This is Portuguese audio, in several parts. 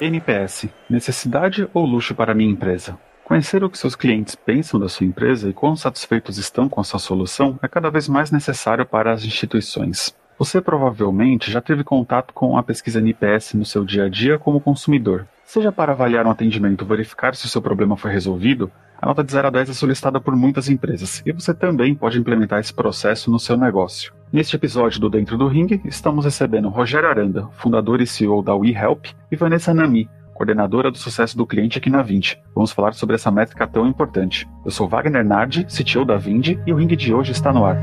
NPS necessidade ou luxo para minha empresa? Conhecer o que seus clientes pensam da sua empresa e quão satisfeitos estão com a sua solução é cada vez mais necessário para as instituições. Você provavelmente já teve contato com a pesquisa NPS no seu dia a dia como consumidor. Seja para avaliar um atendimento ou verificar se o seu problema foi resolvido, a nota de 0 a 10 é solicitada por muitas empresas e você também pode implementar esse processo no seu negócio. Neste episódio do Dentro do Ring, estamos recebendo Rogério Aranda, fundador e CEO da WeHelp, e Vanessa Nami, coordenadora do sucesso do cliente aqui na Vindi. Vamos falar sobre essa métrica tão importante. Eu sou Wagner Nardi, CTO da Vindi, e o ringue de hoje está no ar.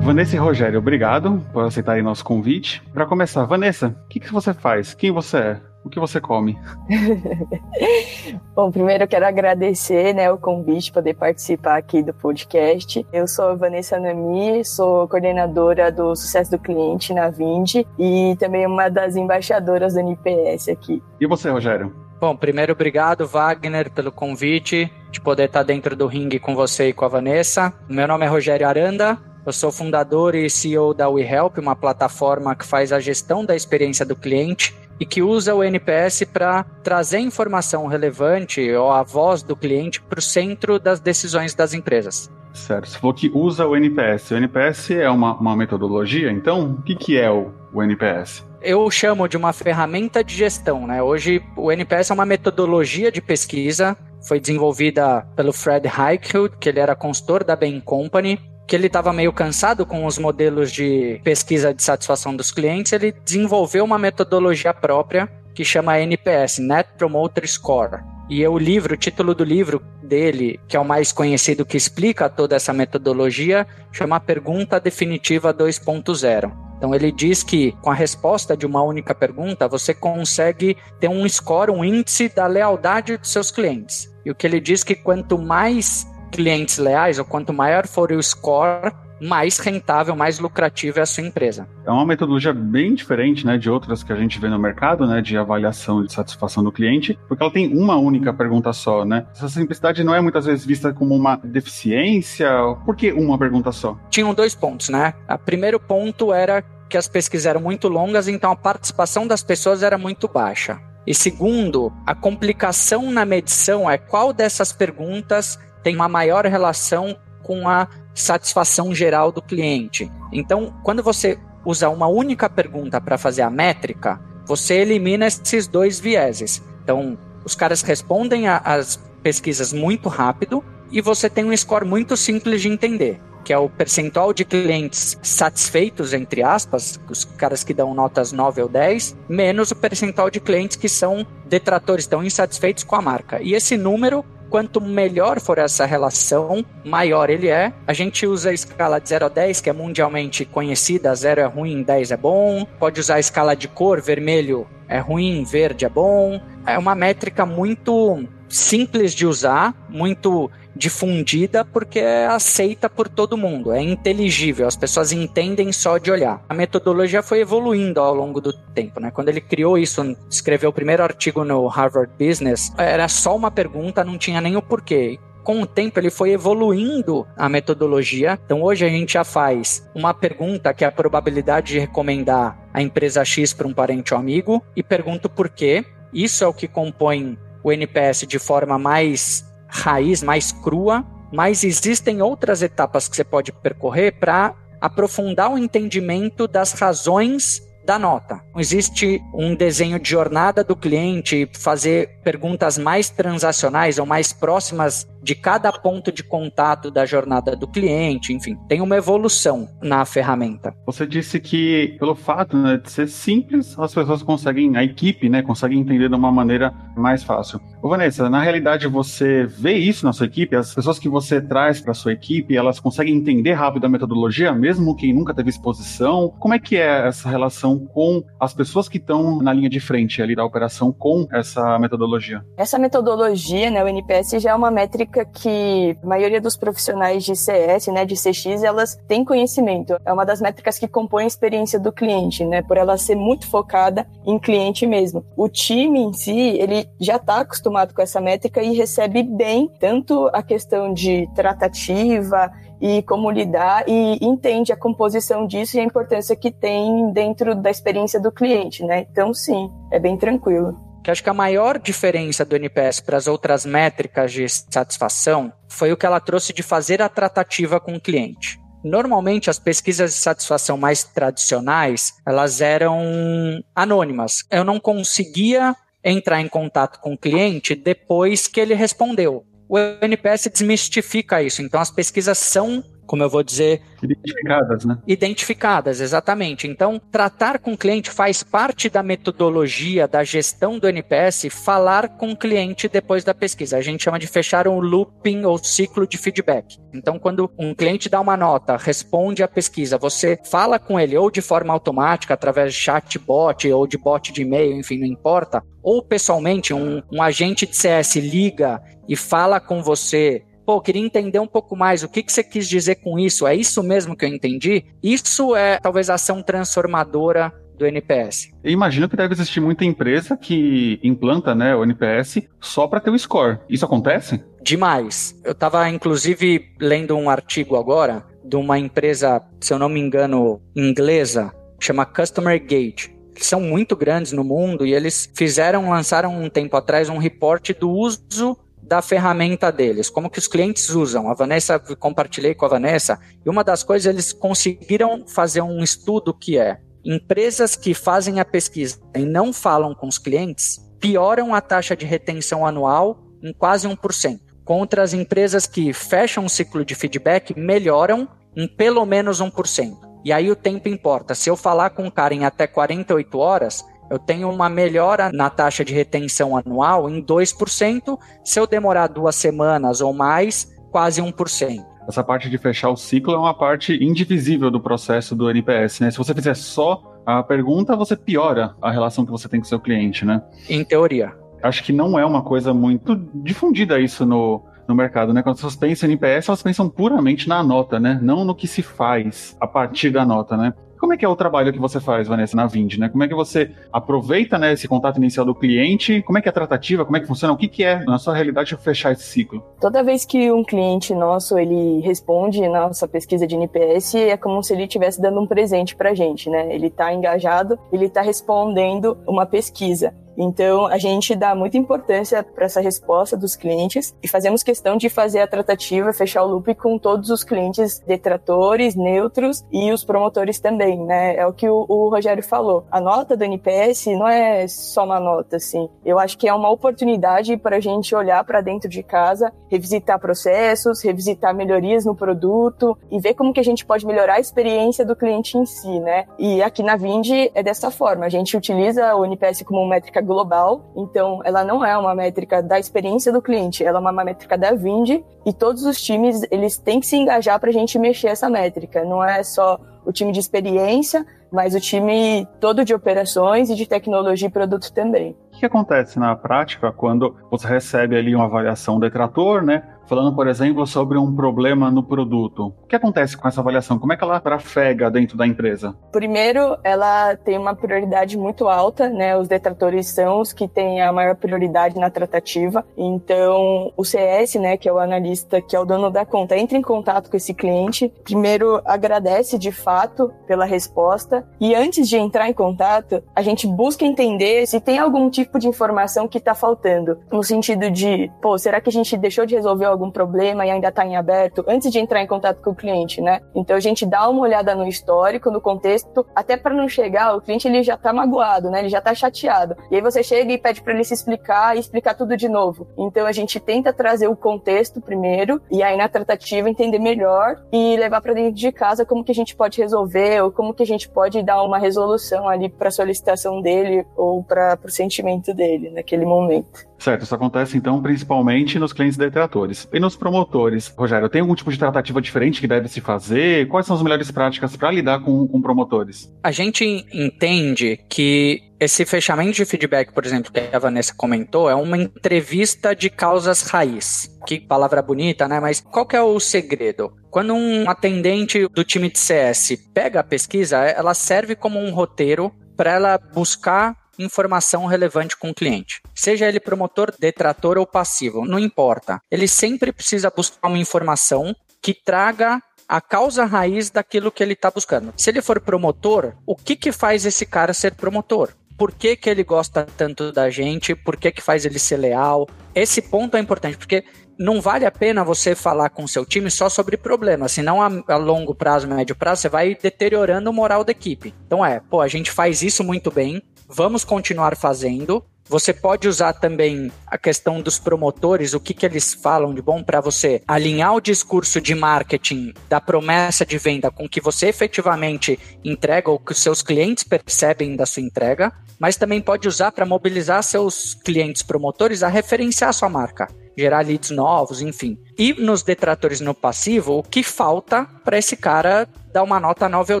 Vanessa e Rogério, obrigado por aceitarem nosso convite. Para começar, Vanessa, o que, que você faz? Quem você é? O que você come? Bom, primeiro eu quero agradecer né, o convite, poder participar aqui do podcast. Eu sou a Vanessa Nami, sou coordenadora do sucesso do cliente na Vindi e também uma das embaixadoras do NPS aqui. E você, Rogério? Bom, primeiro, obrigado, Wagner, pelo convite de poder estar dentro do ringue com você e com a Vanessa. Meu nome é Rogério Aranda, eu sou fundador e CEO da WeHelp, uma plataforma que faz a gestão da experiência do cliente e que usa o NPS para trazer informação relevante ou a voz do cliente para o centro das decisões das empresas. Certo. Você falou que usa o NPS. O NPS é uma, uma metodologia, então o que, que é o, o NPS? Eu chamo de uma ferramenta de gestão. Né? Hoje, o NPS é uma metodologia de pesquisa foi desenvolvida pelo Fred Heichel, que ele era consultor da Bain Company, que ele estava meio cansado com os modelos de pesquisa de satisfação dos clientes, ele desenvolveu uma metodologia própria que chama NPS, Net Promoter Score. E o livro, o título do livro dele, que é o mais conhecido que explica toda essa metodologia, chama Pergunta Definitiva 2.0. Então ele diz que com a resposta de uma única pergunta, você consegue ter um score, um índice da lealdade dos seus clientes. E o que ele diz que quanto mais clientes leais, ou quanto maior for o score, mais rentável, mais lucrativa é a sua empresa. É uma metodologia bem diferente, né, de outras que a gente vê no mercado, né, de avaliação de satisfação do cliente, porque ela tem uma única pergunta só, né? Essa simplicidade não é muitas vezes vista como uma deficiência. Por que uma pergunta só? Tinham dois pontos, né? O primeiro ponto era que as pesquisas eram muito longas, então a participação das pessoas era muito baixa. E segundo, a complicação na medição é qual dessas perguntas tem uma maior relação com a satisfação geral do cliente. Então, quando você usa uma única pergunta para fazer a métrica, você elimina esses dois vieses. Então, os caras respondem as pesquisas muito rápido e você tem um score muito simples de entender, que é o percentual de clientes satisfeitos, entre aspas, os caras que dão notas 9 ou 10, menos o percentual de clientes que são detratores, estão insatisfeitos com a marca. E esse número Quanto melhor for essa relação, maior ele é. A gente usa a escala de 0 a 10, que é mundialmente conhecida. 0 é ruim, 10 é bom. Pode usar a escala de cor, vermelho é ruim, verde é bom. É uma métrica muito simples de usar, muito difundida porque é aceita por todo mundo, é inteligível, as pessoas entendem só de olhar. A metodologia foi evoluindo ao longo do tempo, né? Quando ele criou isso, escreveu o primeiro artigo no Harvard Business, era só uma pergunta, não tinha nem o porquê com o tempo ele foi evoluindo a metodologia. Então hoje a gente já faz uma pergunta que é a probabilidade de recomendar a empresa X para um parente ou amigo e pergunto por quê. Isso é o que compõe o NPS de forma mais raiz, mais crua, mas existem outras etapas que você pode percorrer para aprofundar o entendimento das razões da nota. Existe um desenho de jornada do cliente, fazer perguntas mais transacionais ou mais próximas de cada ponto de contato da jornada do cliente, enfim, tem uma evolução na ferramenta. Você disse que pelo fato né, de ser simples, as pessoas conseguem, a equipe, né, consegue entender de uma maneira mais fácil. Ô Vanessa, na realidade você vê isso na sua equipe? As pessoas que você traz para sua equipe, elas conseguem entender rápido a metodologia, mesmo quem nunca teve exposição? Como é que é essa relação com as pessoas que estão na linha de frente ali da operação com essa metodologia? Essa metodologia, né, o NPS já é uma métrica métrica que a maioria dos profissionais de CS, né, de CX, elas têm conhecimento. É uma das métricas que compõe a experiência do cliente, né, por ela ser muito focada em cliente mesmo. O time em si, ele já está acostumado com essa métrica e recebe bem tanto a questão de tratativa e como lidar e entende a composição disso e a importância que tem dentro da experiência do cliente, né? Então, sim, é bem tranquilo que acho que a maior diferença do NPS para as outras métricas de satisfação foi o que ela trouxe de fazer a tratativa com o cliente. Normalmente as pesquisas de satisfação mais tradicionais, elas eram anônimas. Eu não conseguia entrar em contato com o cliente depois que ele respondeu. O NPS desmistifica isso. Então as pesquisas são como eu vou dizer. Identificadas, né? Identificadas, exatamente. Então, tratar com o cliente faz parte da metodologia da gestão do NPS falar com o cliente depois da pesquisa. A gente chama de fechar um looping ou ciclo de feedback. Então, quando um cliente dá uma nota, responde à pesquisa, você fala com ele ou de forma automática, através de chatbot ou de bot de e-mail, enfim, não importa, ou pessoalmente, um, um agente de CS liga e fala com você pô, queria entender um pouco mais o que, que você quis dizer com isso, é isso mesmo que eu entendi? Isso é talvez ação transformadora do NPS. Eu imagino que deve existir muita empresa que implanta né, o NPS só para ter o score. Isso acontece? Demais. Eu estava, inclusive, lendo um artigo agora de uma empresa, se eu não me engano, inglesa, chama Customer Gate. Eles são muito grandes no mundo e eles fizeram, lançaram um tempo atrás um reporte do uso da ferramenta deles, como que os clientes usam. A Vanessa, compartilhei com a Vanessa, e uma das coisas eles conseguiram fazer um estudo que é empresas que fazem a pesquisa e não falam com os clientes pioram a taxa de retenção anual em quase 1%, contra as empresas que fecham o ciclo de feedback melhoram em pelo menos 1%. E aí o tempo importa. Se eu falar com um cara em até 48 horas, eu tenho uma melhora na taxa de retenção anual em 2%, se eu demorar duas semanas ou mais, quase 1%. Essa parte de fechar o ciclo é uma parte indivisível do processo do NPS, né? Se você fizer só a pergunta, você piora a relação que você tem com o seu cliente, né? Em teoria. Acho que não é uma coisa muito difundida isso no, no mercado, né? Quando as pessoas pensam em NPS, elas pensam puramente na nota, né? Não no que se faz a partir da nota, né? Como é que é o trabalho que você faz, Vanessa, na Vind, né? Como é que você aproveita né, esse contato inicial do cliente? Como é que é a tratativa? Como é que funciona? O que, que é, na sua realidade, fechar esse ciclo? Toda vez que um cliente nosso ele responde na nossa pesquisa de NPS, é como se ele estivesse dando um presente para a gente, né? Ele está engajado, ele está respondendo uma pesquisa. Então, a gente dá muita importância para essa resposta dos clientes e fazemos questão de fazer a tratativa, fechar o loop com todos os clientes detratores, neutros e os promotores também, né? É o que o, o Rogério falou. A nota do NPS não é só uma nota, assim. Eu acho que é uma oportunidade para a gente olhar para dentro de casa, revisitar processos, revisitar melhorias no produto e ver como que a gente pode melhorar a experiência do cliente em si, né? E aqui na Vind é dessa forma. A gente utiliza o NPS como métrica global, então ela não é uma métrica da experiência do cliente, ela é uma métrica da Vind e todos os times eles têm que se engajar para a gente mexer essa métrica. Não é só o time de experiência, mas o time todo de operações e de tecnologia e produto também. O que acontece na prática quando você recebe ali uma avaliação detrator, né? Falando, por exemplo, sobre um problema no produto. O que acontece com essa avaliação? Como é que ela trafega dentro da empresa? Primeiro, ela tem uma prioridade muito alta, né? Os detratores são os que têm a maior prioridade na tratativa. Então, o CS, né, que é o analista, que é o dono da conta, entra em contato com esse cliente. Primeiro, agradece de fato pela resposta e antes de entrar em contato, a gente busca entender se tem algum tipo de informação que está faltando, no sentido de, pô, será que a gente deixou de resolver algum problema e ainda está em aberto antes de entrar em contato com o cliente, né? Então a gente dá uma olhada no histórico, no contexto, até para não chegar, o cliente ele já está magoado, né? Ele já está chateado. E aí você chega e pede para ele se explicar e explicar tudo de novo. Então a gente tenta trazer o contexto primeiro e aí na tratativa entender melhor e levar para dentro de casa como que a gente pode resolver ou como que a gente pode dar uma resolução ali para a solicitação dele ou para o sentimento dele naquele momento. Certo, isso acontece então principalmente nos clientes detratores. E nos promotores? Rogério, tem algum tipo de tratativa diferente que deve se fazer? Quais são as melhores práticas para lidar com, com promotores? A gente entende que esse fechamento de feedback, por exemplo, que a Vanessa comentou, é uma entrevista de causas raiz. Que palavra bonita, né? Mas qual que é o segredo? Quando um atendente do time de CS pega a pesquisa, ela serve como um roteiro para ela buscar informação relevante com o cliente. Seja ele promotor, detrator ou passivo, não importa. Ele sempre precisa buscar uma informação que traga a causa raiz daquilo que ele está buscando. Se ele for promotor, o que, que faz esse cara ser promotor? Por que, que ele gosta tanto da gente? Por que, que faz ele ser leal? Esse ponto é importante, porque não vale a pena você falar com seu time só sobre problemas, senão a, a longo prazo, médio prazo, você vai deteriorando o moral da equipe. Então é, pô, a gente faz isso muito bem, vamos continuar fazendo, você pode usar também a questão dos promotores, o que, que eles falam de bom para você alinhar o discurso de marketing da promessa de venda com que você efetivamente entrega ou que os seus clientes percebem da sua entrega, mas também pode usar para mobilizar seus clientes promotores a referenciar a sua marca gerar leads novos, enfim. E nos detratores no passivo, o que falta para esse cara dar uma nota 9 ou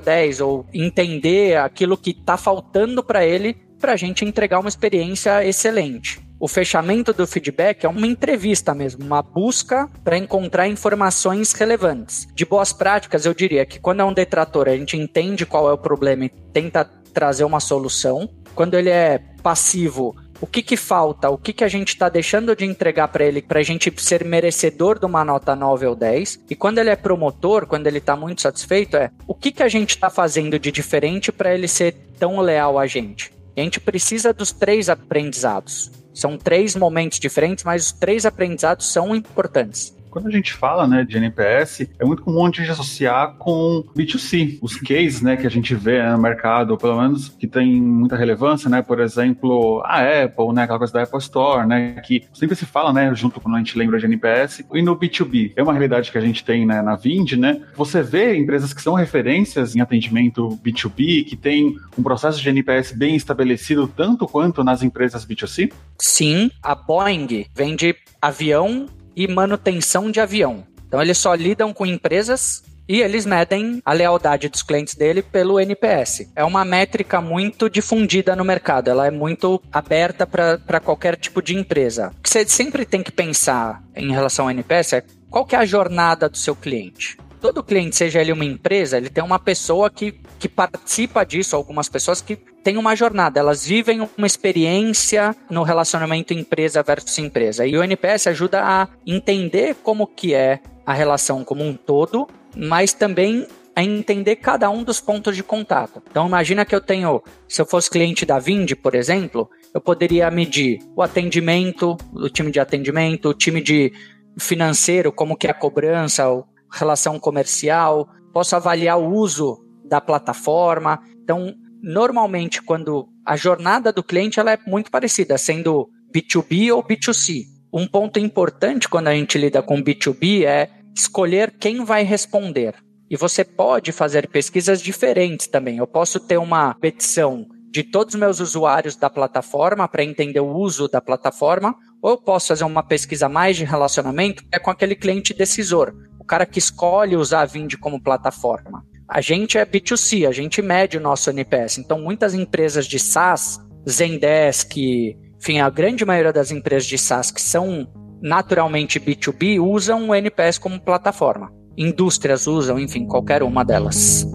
10 ou entender aquilo que está faltando para ele para a gente entregar uma experiência excelente. O fechamento do feedback é uma entrevista mesmo, uma busca para encontrar informações relevantes. De boas práticas, eu diria que quando é um detrator, a gente entende qual é o problema e tenta trazer uma solução. Quando ele é passivo, o que, que falta, o que, que a gente está deixando de entregar para ele para a gente ser merecedor de uma nota 9 ou 10. E quando ele é promotor, quando ele está muito satisfeito, é o que, que a gente está fazendo de diferente para ele ser tão leal a gente. E a gente precisa dos três aprendizados. São três momentos diferentes, mas os três aprendizados são importantes. Quando a gente fala né, de NPS, é muito comum a gente associar com B2C. Os cases né, que a gente vê no mercado, pelo menos que tem muita relevância, né? Por exemplo, a Apple, né, aquela coisa da Apple Store, né? Que sempre se fala, né, junto quando a gente lembra de NPS. E no B2B, é uma realidade que a gente tem né, na Vind, né? Você vê empresas que são referências em atendimento B2B, que tem um processo de NPS bem estabelecido, tanto quanto nas empresas B2C? Sim, a Boeing vende avião e manutenção de avião. Então eles só lidam com empresas e eles medem a lealdade dos clientes dele pelo NPS. É uma métrica muito difundida no mercado, ela é muito aberta para qualquer tipo de empresa. O que você sempre tem que pensar em relação ao NPS é qual que é a jornada do seu cliente todo cliente, seja ele uma empresa, ele tem uma pessoa que, que participa disso, algumas pessoas que têm uma jornada, elas vivem uma experiência no relacionamento empresa versus empresa. E o NPS ajuda a entender como que é a relação como um todo, mas também a entender cada um dos pontos de contato. Então imagina que eu tenho, se eu fosse cliente da Vind, por exemplo, eu poderia medir o atendimento, o time de atendimento, o time de financeiro, como que é a cobrança, relação comercial, posso avaliar o uso da plataforma. Então, normalmente, quando a jornada do cliente ela é muito parecida, sendo B2B ou B2C. Um ponto importante quando a gente lida com B2B é escolher quem vai responder. E você pode fazer pesquisas diferentes também. Eu posso ter uma petição de todos os meus usuários da plataforma para entender o uso da plataforma, ou eu posso fazer uma pesquisa mais de relacionamento, é com aquele cliente decisor cara que escolhe usar a Vind como plataforma. A gente é B2C, a gente mede o nosso NPS. Então, muitas empresas de SaaS, Zendesk, enfim, a grande maioria das empresas de SaaS que são naturalmente B2B usam o NPS como plataforma. Indústrias usam, enfim, qualquer uma delas.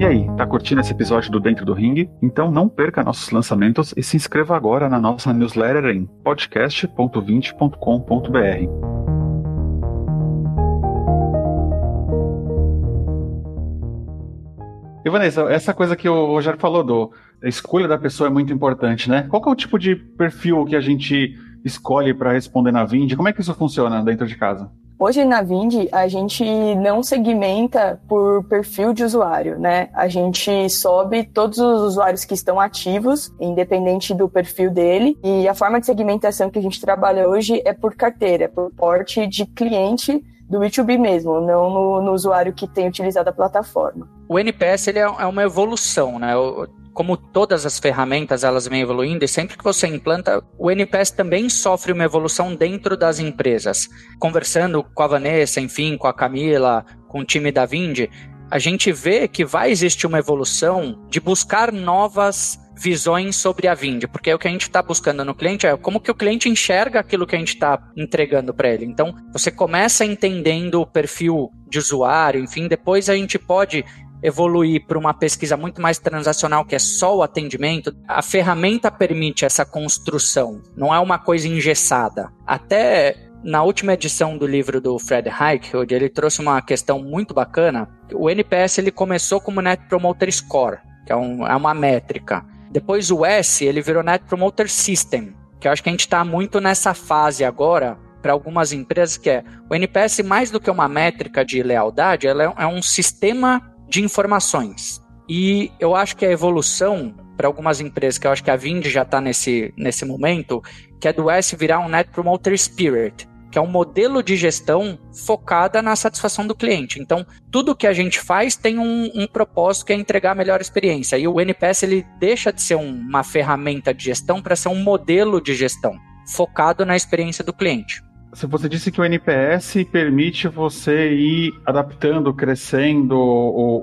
E aí, tá curtindo esse episódio do Dentro do Ring? Então não perca nossos lançamentos e se inscreva agora na nossa newsletter em podcast.20.com.br. E essa coisa que o Rogério falou do a escolha da pessoa é muito importante, né? Qual é o tipo de perfil que a gente escolhe para responder na Vind? Como é que isso funciona dentro de casa? Hoje na Vind a gente não segmenta por perfil de usuário, né? A gente sobe todos os usuários que estão ativos, independente do perfil dele, e a forma de segmentação que a gente trabalha hoje é por carteira, por porte de cliente do B2B mesmo, não no, no, usuário que tem utilizado a plataforma. O NPS ele é, é uma evolução, né? como todas as ferramentas elas vêm evoluindo e sempre que você implanta, o NPS também sofre uma evolução dentro das empresas. Conversando com a Vanessa, enfim, com a Camila, com o time da Vind, a gente vê que vai existir uma evolução de buscar novas visões sobre a Vind, porque o que a gente está buscando no cliente é como que o cliente enxerga aquilo que a gente está entregando para ele. Então, você começa entendendo o perfil de usuário, enfim, depois a gente pode evoluir para uma pesquisa muito mais transacional, que é só o atendimento, a ferramenta permite essa construção, não é uma coisa engessada. Até na última edição do livro do Fred Heike, ele trouxe uma questão muito bacana. O NPS ele começou como Net Promoter Score, que é, um, é uma métrica. Depois o S ele virou Net Promoter System, que eu acho que a gente está muito nessa fase agora para algumas empresas que é o NPS mais do que uma métrica de lealdade, ela é, é um sistema de informações. E eu acho que a evolução para algumas empresas, que eu acho que a Vind já está nesse, nesse momento, que é do S virar um Net Promoter Spirit, que é um modelo de gestão focada na satisfação do cliente. Então, tudo que a gente faz tem um, um propósito que é entregar a melhor experiência. E o NPS ele deixa de ser um, uma ferramenta de gestão para ser um modelo de gestão focado na experiência do cliente. Você disse que o NPS permite você ir adaptando, crescendo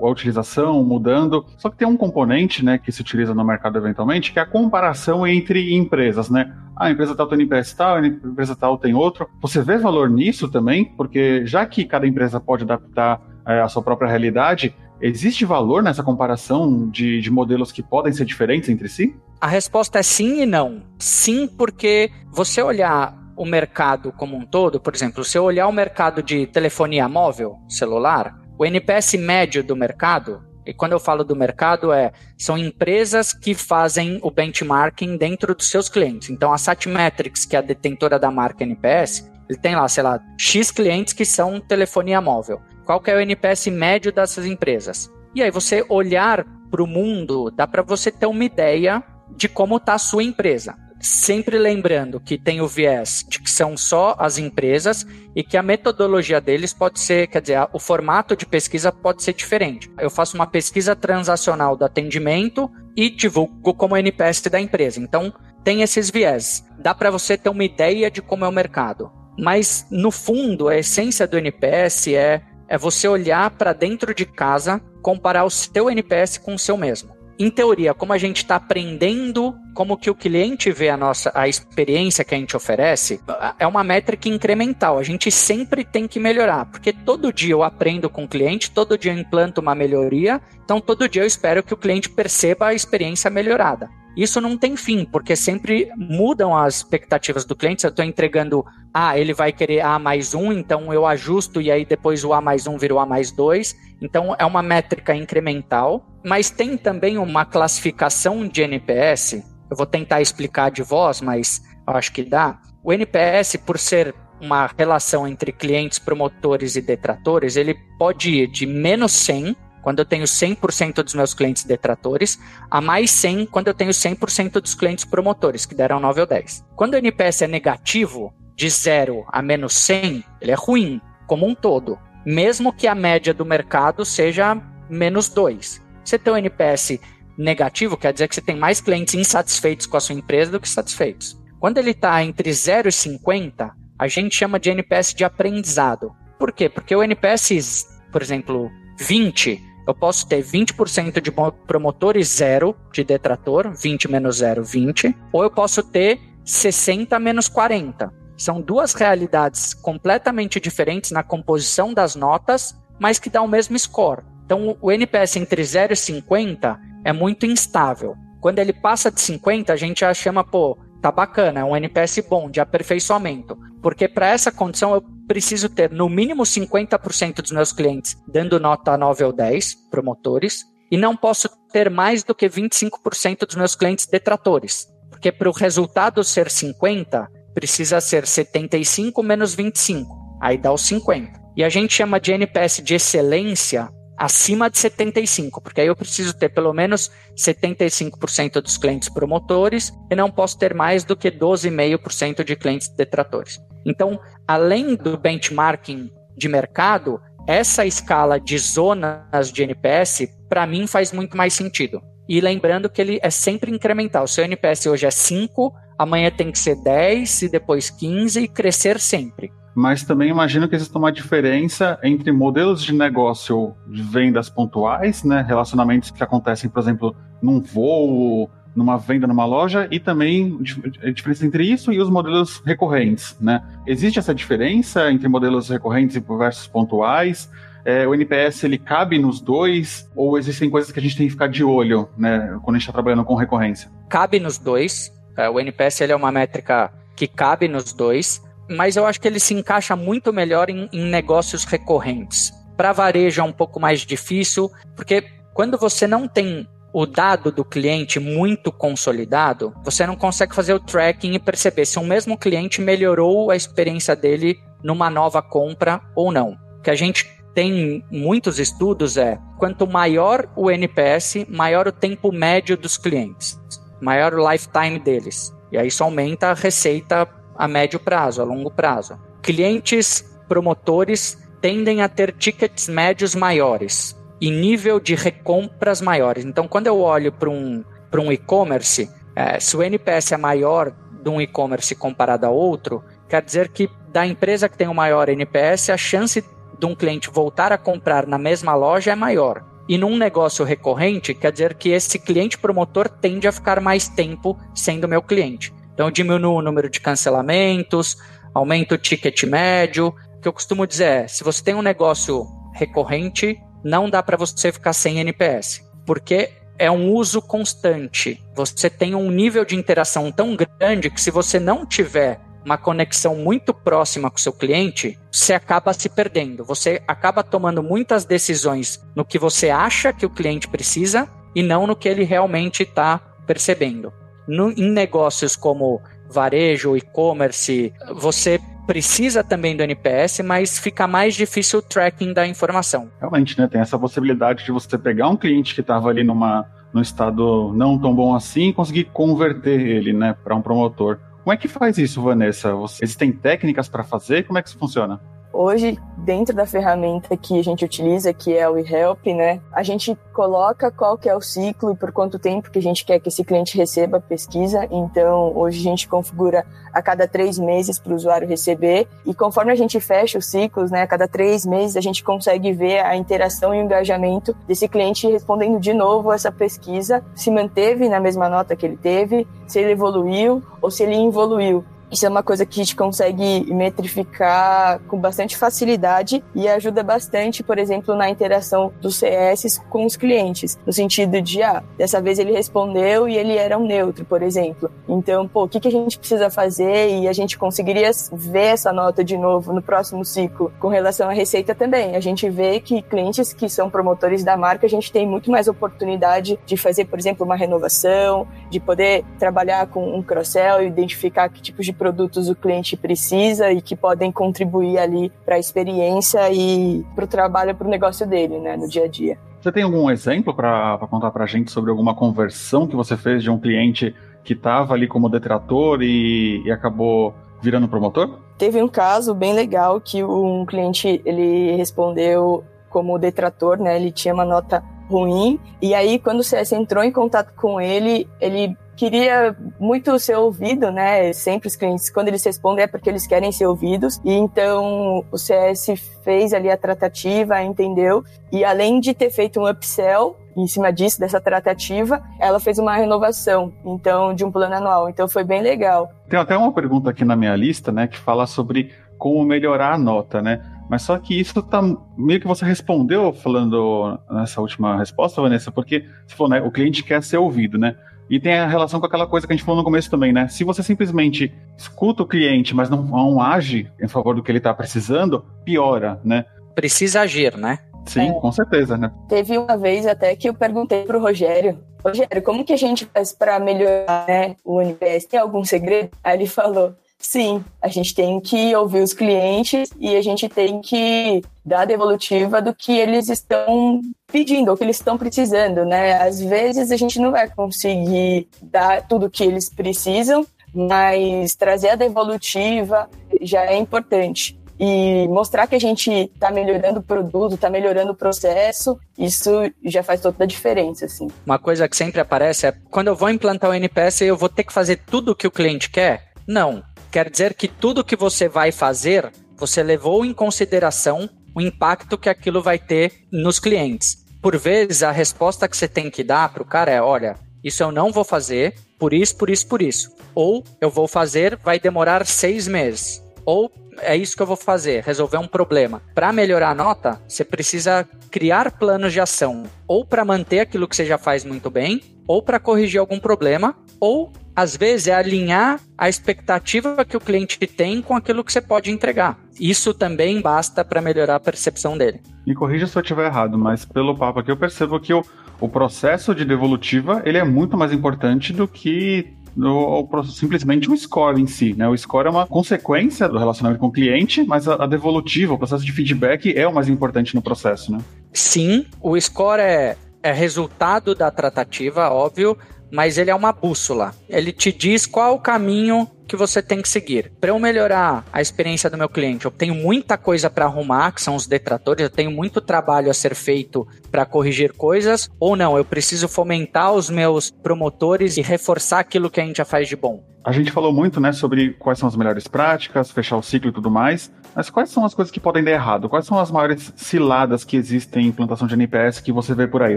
a utilização, mudando. Só que tem um componente, né, que se utiliza no mercado eventualmente, que é a comparação entre empresas, né? Ah, a empresa tal tem NPS tal, a empresa tal tem outro. Você vê valor nisso também? Porque já que cada empresa pode adaptar é, a sua própria realidade, existe valor nessa comparação de, de modelos que podem ser diferentes entre si? A resposta é sim e não. Sim, porque você olhar o mercado como um todo, por exemplo, se eu olhar o mercado de telefonia móvel, celular, o NPS médio do mercado, e quando eu falo do mercado é são empresas que fazem o benchmarking dentro dos seus clientes. Então a Satmetrics, que é a detentora da marca NPS, ele tem lá, sei lá, X clientes que são telefonia móvel. Qual que é o NPS médio dessas empresas? E aí você olhar para o mundo, dá para você ter uma ideia de como está a sua empresa sempre lembrando que tem o viés de que são só as empresas e que a metodologia deles pode ser, quer dizer, o formato de pesquisa pode ser diferente. Eu faço uma pesquisa transacional do atendimento e divulgo como NPS da empresa. Então, tem esses viés. Dá para você ter uma ideia de como é o mercado. Mas, no fundo, a essência do NPS é, é você olhar para dentro de casa, comparar o seu NPS com o seu mesmo em teoria, como a gente está aprendendo como que o cliente vê a nossa a experiência que a gente oferece, é uma métrica incremental. A gente sempre tem que melhorar, porque todo dia eu aprendo com o cliente, todo dia eu implanto uma melhoria, então todo dia eu espero que o cliente perceba a experiência melhorada. Isso não tem fim, porque sempre mudam as expectativas do cliente. Se eu estou entregando A, ele vai querer A mais um, então eu ajusto e aí depois o A mais um vira o A mais dois. Então é uma métrica incremental, mas tem também uma classificação de NPS. Eu vou tentar explicar de voz, mas acho que dá. O NPS, por ser uma relação entre clientes, promotores e detratores, ele pode ir de menos 100 quando eu tenho 100% dos meus clientes detratores, a mais 100 quando eu tenho 100% dos clientes promotores, que deram 9 ou 10. Quando o NPS é negativo, de 0 a menos 100, ele é ruim, como um todo, mesmo que a média do mercado seja menos 2. Você tem um NPS negativo, quer dizer que você tem mais clientes insatisfeitos com a sua empresa do que satisfeitos. Quando ele está entre 0 e 50, a gente chama de NPS de aprendizado. Por quê? Porque o NPS, por exemplo, 20, eu posso ter 20% de promotores zero de detrator, 20 menos 0, 20, ou eu posso ter 60 menos 40. São duas realidades completamente diferentes na composição das notas, mas que dá o mesmo score. Então, o NPS entre 0 e 50 é muito instável. Quando ele passa de 50, a gente já chama, pô, tá bacana, é um NPS bom, de aperfeiçoamento. Porque para essa condição eu preciso ter no mínimo 50% dos meus clientes dando nota 9 ou 10, promotores, e não posso ter mais do que 25% dos meus clientes detratores. Porque para o resultado ser 50, precisa ser 75 menos 25, aí dá os 50. E a gente chama de NPS de excelência acima de 75, porque aí eu preciso ter pelo menos 75% dos clientes promotores e não posso ter mais do que 12,5% de clientes detratores. Então, além do benchmarking de mercado, essa escala de zonas de NPS, para mim, faz muito mais sentido. E lembrando que ele é sempre incremental. Seu NPS hoje é 5, amanhã tem que ser 10 e depois 15 e crescer sempre mas também imagino que existe uma diferença entre modelos de negócio de vendas pontuais, né, relacionamentos que acontecem, por exemplo, num voo, numa venda numa loja, e também a diferença entre isso e os modelos recorrentes, né? Existe essa diferença entre modelos recorrentes versus pontuais? É, o NPS ele cabe nos dois ou existem coisas que a gente tem que ficar de olho, né, quando a gente está trabalhando com recorrência? Cabe nos dois. É, o NPS ele é uma métrica que cabe nos dois mas eu acho que ele se encaixa muito melhor em, em negócios recorrentes. Para varejo é um pouco mais difícil, porque quando você não tem o dado do cliente muito consolidado, você não consegue fazer o tracking e perceber se um mesmo cliente melhorou a experiência dele numa nova compra ou não. O que a gente tem muitos estudos é quanto maior o NPS, maior o tempo médio dos clientes, maior o lifetime deles. E aí isso aumenta a receita a médio prazo, a longo prazo. Clientes promotores tendem a ter tickets médios maiores e nível de recompras maiores. Então, quando eu olho para um, um e-commerce, é, se o NPS é maior de um e-commerce comparado a outro, quer dizer que da empresa que tem o maior NPS, a chance de um cliente voltar a comprar na mesma loja é maior. E num negócio recorrente, quer dizer que esse cliente promotor tende a ficar mais tempo sendo meu cliente. Então, eu diminuo o número de cancelamentos, aumento o ticket médio. O que eu costumo dizer é: se você tem um negócio recorrente, não dá para você ficar sem NPS, porque é um uso constante. Você tem um nível de interação tão grande que se você não tiver uma conexão muito próxima com o seu cliente, você acaba se perdendo. Você acaba tomando muitas decisões no que você acha que o cliente precisa e não no que ele realmente está percebendo no, em negócios como varejo, e-commerce, você precisa também do NPS, mas fica mais difícil o tracking da informação. Realmente, né? Tem essa possibilidade de você pegar um cliente que estava ali numa, num estado não tão bom assim e conseguir converter ele, né, para um promotor. Como é que faz isso, Vanessa? Existem técnicas para fazer? Como é que isso funciona? Hoje, dentro da ferramenta que a gente utiliza, que é o eHelp, né, a gente coloca qual que é o ciclo e por quanto tempo que a gente quer que esse cliente receba a pesquisa. Então, hoje a gente configura a cada três meses para o usuário receber e conforme a gente fecha os ciclos, né, a cada três meses a gente consegue ver a interação e o engajamento desse cliente respondendo de novo essa pesquisa, se manteve na mesma nota que ele teve, se ele evoluiu ou se ele evoluiu. Isso é uma coisa que a gente consegue metrificar com bastante facilidade e ajuda bastante, por exemplo, na interação dos CS com os clientes, no sentido de, ah, dessa vez ele respondeu e ele era um neutro, por exemplo. Então, pô, o que, que a gente precisa fazer e a gente conseguiria ver essa nota de novo no próximo ciclo com relação à receita também. A gente vê que clientes que são promotores da marca, a gente tem muito mais oportunidade de fazer, por exemplo, uma renovação, de poder trabalhar com um cross-sell, identificar que tipos de produtos o cliente precisa e que podem contribuir ali para a experiência e para o trabalho, para o negócio dele, né, no dia a dia. Você tem algum exemplo para contar para a gente sobre alguma conversão que você fez de um cliente que estava ali como detrator e, e acabou virando promotor? Teve um caso bem legal que um cliente ele respondeu como detrator, né? Ele tinha uma nota ruim e aí quando o CS entrou em contato com ele, ele queria muito ser ouvido, né? Sempre os clientes, quando eles respondem, é porque eles querem ser ouvidos. E então o CS fez ali a tratativa, entendeu? E além de ter feito um upsell, em cima disso, dessa tratativa, ela fez uma renovação, então, de um plano anual. Então foi bem legal. Tem até uma pergunta aqui na minha lista, né, que fala sobre como melhorar a nota, né? Mas só que isso tá meio que você respondeu falando nessa última resposta, Vanessa, porque você falou, né, o cliente quer ser ouvido, né? E tem a relação com aquela coisa que a gente falou no começo também, né? Se você simplesmente escuta o cliente, mas não, não age em favor do que ele está precisando, piora, né? Precisa agir, né? Sim, é. com certeza, né? Teve uma vez até que eu perguntei pro Rogério, Rogério, como que a gente faz para melhorar né, o NPS? Tem algum segredo? Aí ele falou, Sim, a gente tem que ouvir os clientes e a gente tem que dar a devolutiva do que eles estão pedindo, ou que eles estão precisando, né? Às vezes a gente não vai conseguir dar tudo o que eles precisam, mas trazer a devolutiva já é importante. E mostrar que a gente está melhorando o produto, está melhorando o processo, isso já faz toda a diferença, assim. Uma coisa que sempre aparece é, quando eu vou implantar o NPS, eu vou ter que fazer tudo o que o cliente quer? Não quer dizer que tudo que você vai fazer, você levou em consideração o impacto que aquilo vai ter nos clientes. Por vezes, a resposta que você tem que dar para o cara é: olha, isso eu não vou fazer, por isso, por isso, por isso. Ou eu vou fazer, vai demorar seis meses. Ou é isso que eu vou fazer, resolver um problema. Para melhorar a nota, você precisa criar planos de ação, ou para manter aquilo que você já faz muito bem, ou para corrigir algum problema, ou às vezes é alinhar a expectativa que o cliente tem com aquilo que você pode entregar. Isso também basta para melhorar a percepção dele. Me corrija se eu estiver errado, mas pelo papo aqui eu percebo que o, o processo de devolutiva ele é muito mais importante do que no, simplesmente o score em si. Né? O score é uma consequência do relacionamento com o cliente, mas a, a devolutiva, o processo de feedback é o mais importante no processo. Né? Sim, o score é, é resultado da tratativa, óbvio, mas ele é uma bússola. Ele te diz qual o caminho que você tem que seguir. Para eu melhorar a experiência do meu cliente, eu tenho muita coisa para arrumar, que são os detratores, eu tenho muito trabalho a ser feito para corrigir coisas, ou não, eu preciso fomentar os meus promotores e reforçar aquilo que a gente já faz de bom. A gente falou muito, né, sobre quais são as melhores práticas, fechar o ciclo e tudo mais, mas quais são as coisas que podem dar errado? Quais são as maiores ciladas que existem em implantação de NPS que você vê por aí,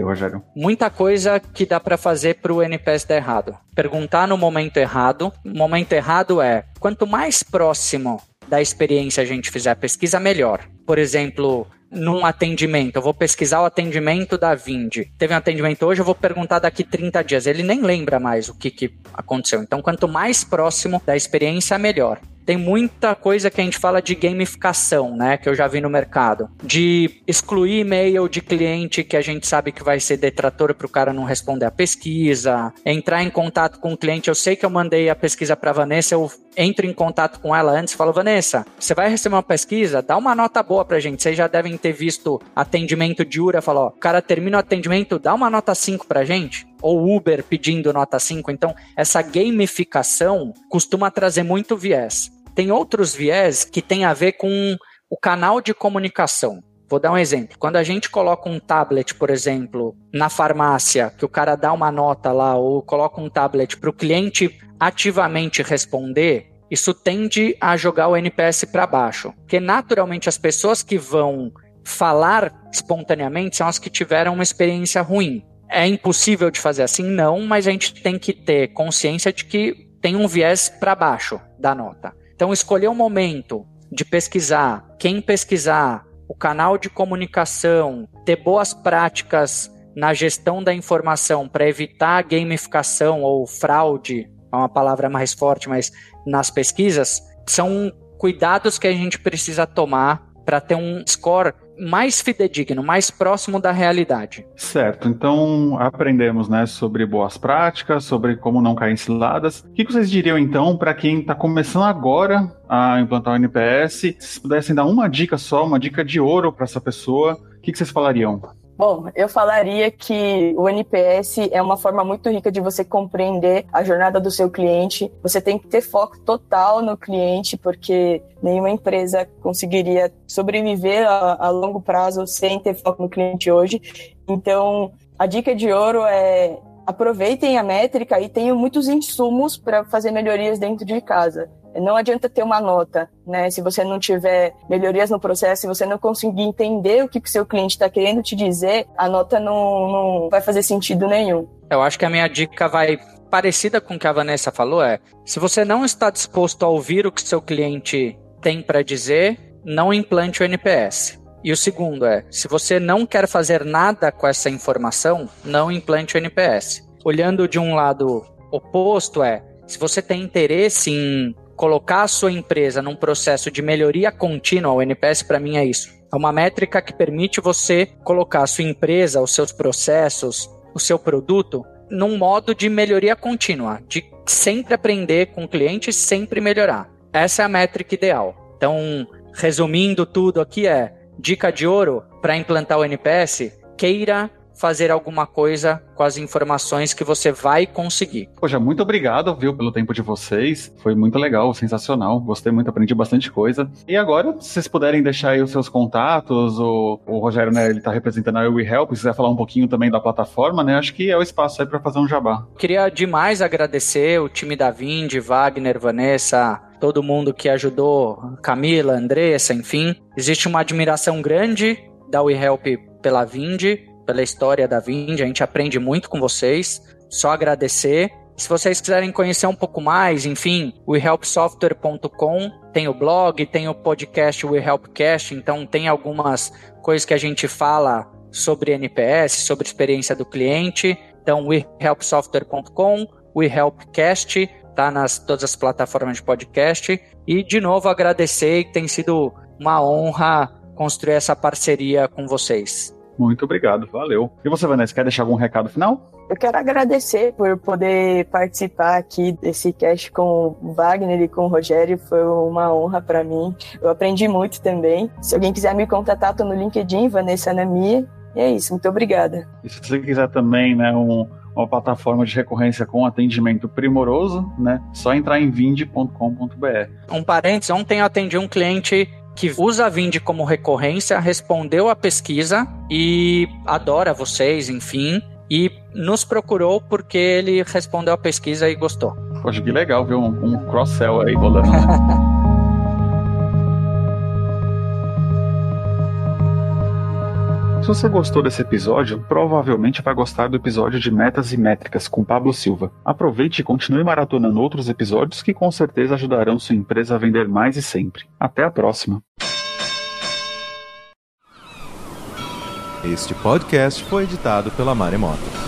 Rogério? Muita coisa que dá para fazer para o NPS dar errado. Perguntar no momento errado. Momento errado é quanto mais próximo da experiência a gente fizer a pesquisa, melhor. Por exemplo, num atendimento, eu vou pesquisar o atendimento da Vind. Teve um atendimento hoje, eu vou perguntar daqui 30 dias. Ele nem lembra mais o que, que aconteceu. Então, quanto mais próximo da experiência, melhor tem muita coisa que a gente fala de gamificação, né? Que eu já vi no mercado. De excluir e-mail de cliente que a gente sabe que vai ser detrator para o cara não responder a pesquisa. Entrar em contato com o cliente. Eu sei que eu mandei a pesquisa para Vanessa, eu entro em contato com ela antes e falo, Vanessa, você vai receber uma pesquisa? Dá uma nota boa pra gente. Vocês já devem ter visto atendimento de URA, falou, ó, o cara termina o atendimento, dá uma nota 5 pra gente ou Uber pedindo nota 5. Então, essa gamificação costuma trazer muito viés. Tem outros viés que tem a ver com o canal de comunicação. Vou dar um exemplo. Quando a gente coloca um tablet, por exemplo, na farmácia, que o cara dá uma nota lá, ou coloca um tablet para o cliente ativamente responder, isso tende a jogar o NPS para baixo. Porque naturalmente as pessoas que vão falar espontaneamente são as que tiveram uma experiência ruim. É impossível de fazer assim? Não, mas a gente tem que ter consciência de que tem um viés para baixo da nota. Então, escolher o um momento de pesquisar, quem pesquisar, o canal de comunicação, ter boas práticas na gestão da informação para evitar gamificação ou fraude, é uma palavra mais forte, mas nas pesquisas, são cuidados que a gente precisa tomar para ter um score mais fidedigno, mais próximo da realidade. Certo. Então aprendemos, né, sobre boas práticas, sobre como não cair em ciladas. O que vocês diriam então para quem está começando agora a implantar o NPS? Se pudessem dar uma dica só, uma dica de ouro para essa pessoa, o que vocês falariam? Bom, eu falaria que o NPS é uma forma muito rica de você compreender a jornada do seu cliente. Você tem que ter foco total no cliente, porque nenhuma empresa conseguiria sobreviver a, a longo prazo sem ter foco no cliente hoje. Então, a dica de ouro é aproveitem a métrica e tenham muitos insumos para fazer melhorias dentro de casa. Não adianta ter uma nota, né? Se você não tiver melhorias no processo, se você não conseguir entender o que o seu cliente está querendo te dizer, a nota não, não vai fazer sentido nenhum. Eu acho que a minha dica vai parecida com o que a Vanessa falou é: se você não está disposto a ouvir o que seu cliente tem para dizer, não implante o NPS. E o segundo é: se você não quer fazer nada com essa informação, não implante o NPS. Olhando de um lado oposto é: se você tem interesse em colocar a sua empresa num processo de melhoria contínua, o NPS para mim é isso. É uma métrica que permite você colocar a sua empresa, os seus processos, o seu produto num modo de melhoria contínua, de sempre aprender com o cliente, sempre melhorar. Essa é a métrica ideal. Então, resumindo tudo aqui é dica de ouro para implantar o NPS, queira fazer alguma coisa com as informações que você vai conseguir. Poxa, muito obrigado, viu, pelo tempo de vocês. Foi muito legal, sensacional. Gostei muito, aprendi bastante coisa. E agora, se vocês puderem deixar aí os seus contatos, o, o Rogério, né, ele tá representando a WeHelp, se quiser falar um pouquinho também da plataforma, né, acho que é o espaço aí para fazer um jabá. Queria demais agradecer o time da Vind, Wagner, Vanessa, todo mundo que ajudou, Camila, Andressa, enfim. Existe uma admiração grande da WeHelp pela Vind, pela história da Vind, a gente aprende muito com vocês. Só agradecer. Se vocês quiserem conhecer um pouco mais, enfim, wehelpsoftware.com tem o blog, tem o podcast WeHelpcast, então tem algumas coisas que a gente fala sobre NPS, sobre experiência do cliente. Então, wehelpsoftware.com, WeHelpCast, tá nas todas as plataformas de podcast. E de novo agradecer, tem sido uma honra construir essa parceria com vocês. Muito obrigado, valeu. E você, Vanessa, quer deixar algum recado final? Eu quero agradecer por poder participar aqui desse cast com o Wagner e com o Rogério. Foi uma honra para mim. Eu aprendi muito também. Se alguém quiser me contatar, tô no LinkedIn, Vanessa Namia. E é isso, muito obrigada. E se você quiser também, né, um, uma plataforma de recorrência com atendimento primoroso, né, só entrar em vind.com.br. Um parênteses, ontem eu atendi um cliente que usa a Vind como recorrência, respondeu a pesquisa e adora vocês, enfim, e nos procurou porque ele respondeu a pesquisa e gostou. Poxa, que legal ver um, um cross-sell aí rolando. Se você gostou desse episódio, provavelmente vai gostar do episódio de Metas e Métricas com Pablo Silva. Aproveite e continue maratonando outros episódios que com certeza ajudarão sua empresa a vender mais e sempre. Até a próxima! Este podcast foi editado pela Maremoto.